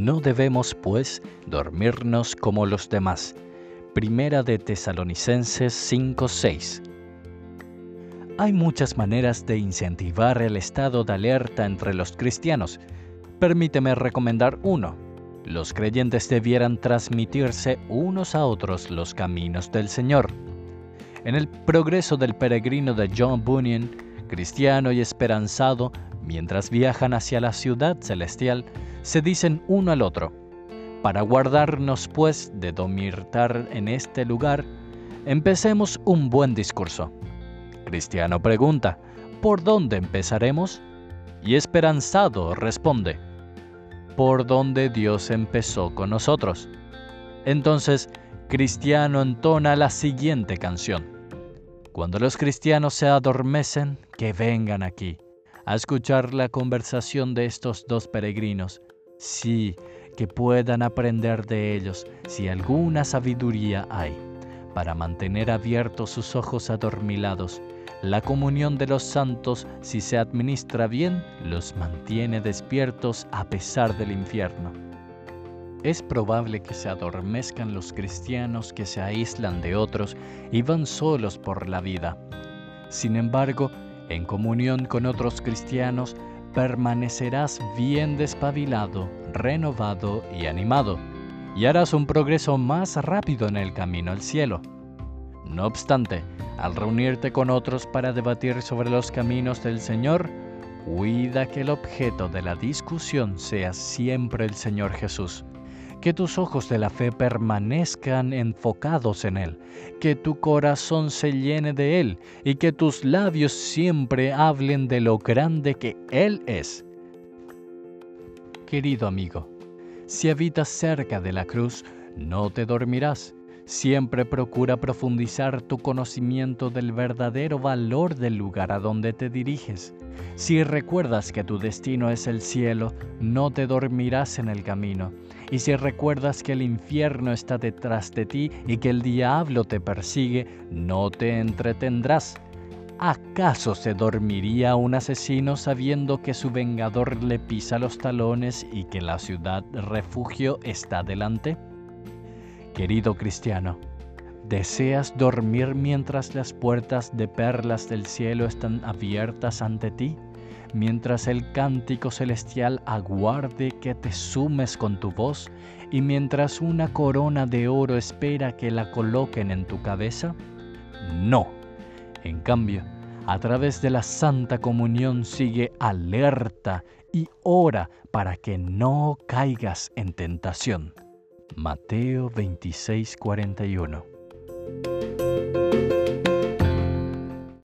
No debemos, pues, dormirnos como los demás. Primera de Tesalonicenses 5:6 Hay muchas maneras de incentivar el estado de alerta entre los cristianos. Permíteme recomendar uno. Los creyentes debieran transmitirse unos a otros los caminos del Señor. En el progreso del peregrino de John Bunyan, cristiano y esperanzado, mientras viajan hacia la ciudad celestial, se dicen uno al otro, para guardarnos pues de domirtar en este lugar, empecemos un buen discurso. Cristiano pregunta, ¿por dónde empezaremos? Y esperanzado responde, por donde Dios empezó con nosotros. Entonces, Cristiano entona la siguiente canción. Cuando los cristianos se adormecen, que vengan aquí a escuchar la conversación de estos dos peregrinos. Sí, que puedan aprender de ellos si alguna sabiduría hay, para mantener abiertos sus ojos adormilados. La comunión de los santos, si se administra bien, los mantiene despiertos a pesar del infierno. Es probable que se adormezcan los cristianos que se aíslan de otros y van solos por la vida. Sin embargo, en comunión con otros cristianos, permanecerás bien despabilado, renovado y animado, y harás un progreso más rápido en el camino al cielo. No obstante, al reunirte con otros para debatir sobre los caminos del Señor, cuida que el objeto de la discusión sea siempre el Señor Jesús que tus ojos de la fe permanezcan enfocados en Él, que tu corazón se llene de Él y que tus labios siempre hablen de lo grande que Él es. Querido amigo, si habitas cerca de la cruz, no te dormirás. Siempre procura profundizar tu conocimiento del verdadero valor del lugar a donde te diriges. Si recuerdas que tu destino es el cielo, no te dormirás en el camino y si recuerdas que el infierno está detrás de ti y que el diablo te persigue, no te entretendrás. ¿Acaso se dormiría un asesino sabiendo que su vengador le pisa los talones y que la ciudad refugio está delante? Querido cristiano, ¿deseas dormir mientras las puertas de perlas del cielo están abiertas ante ti? mientras el cántico celestial aguarde que te sumes con tu voz y mientras una corona de oro espera que la coloquen en tu cabeza? No. En cambio, a través de la Santa Comunión sigue alerta y ora para que no caigas en tentación. Mateo 26:41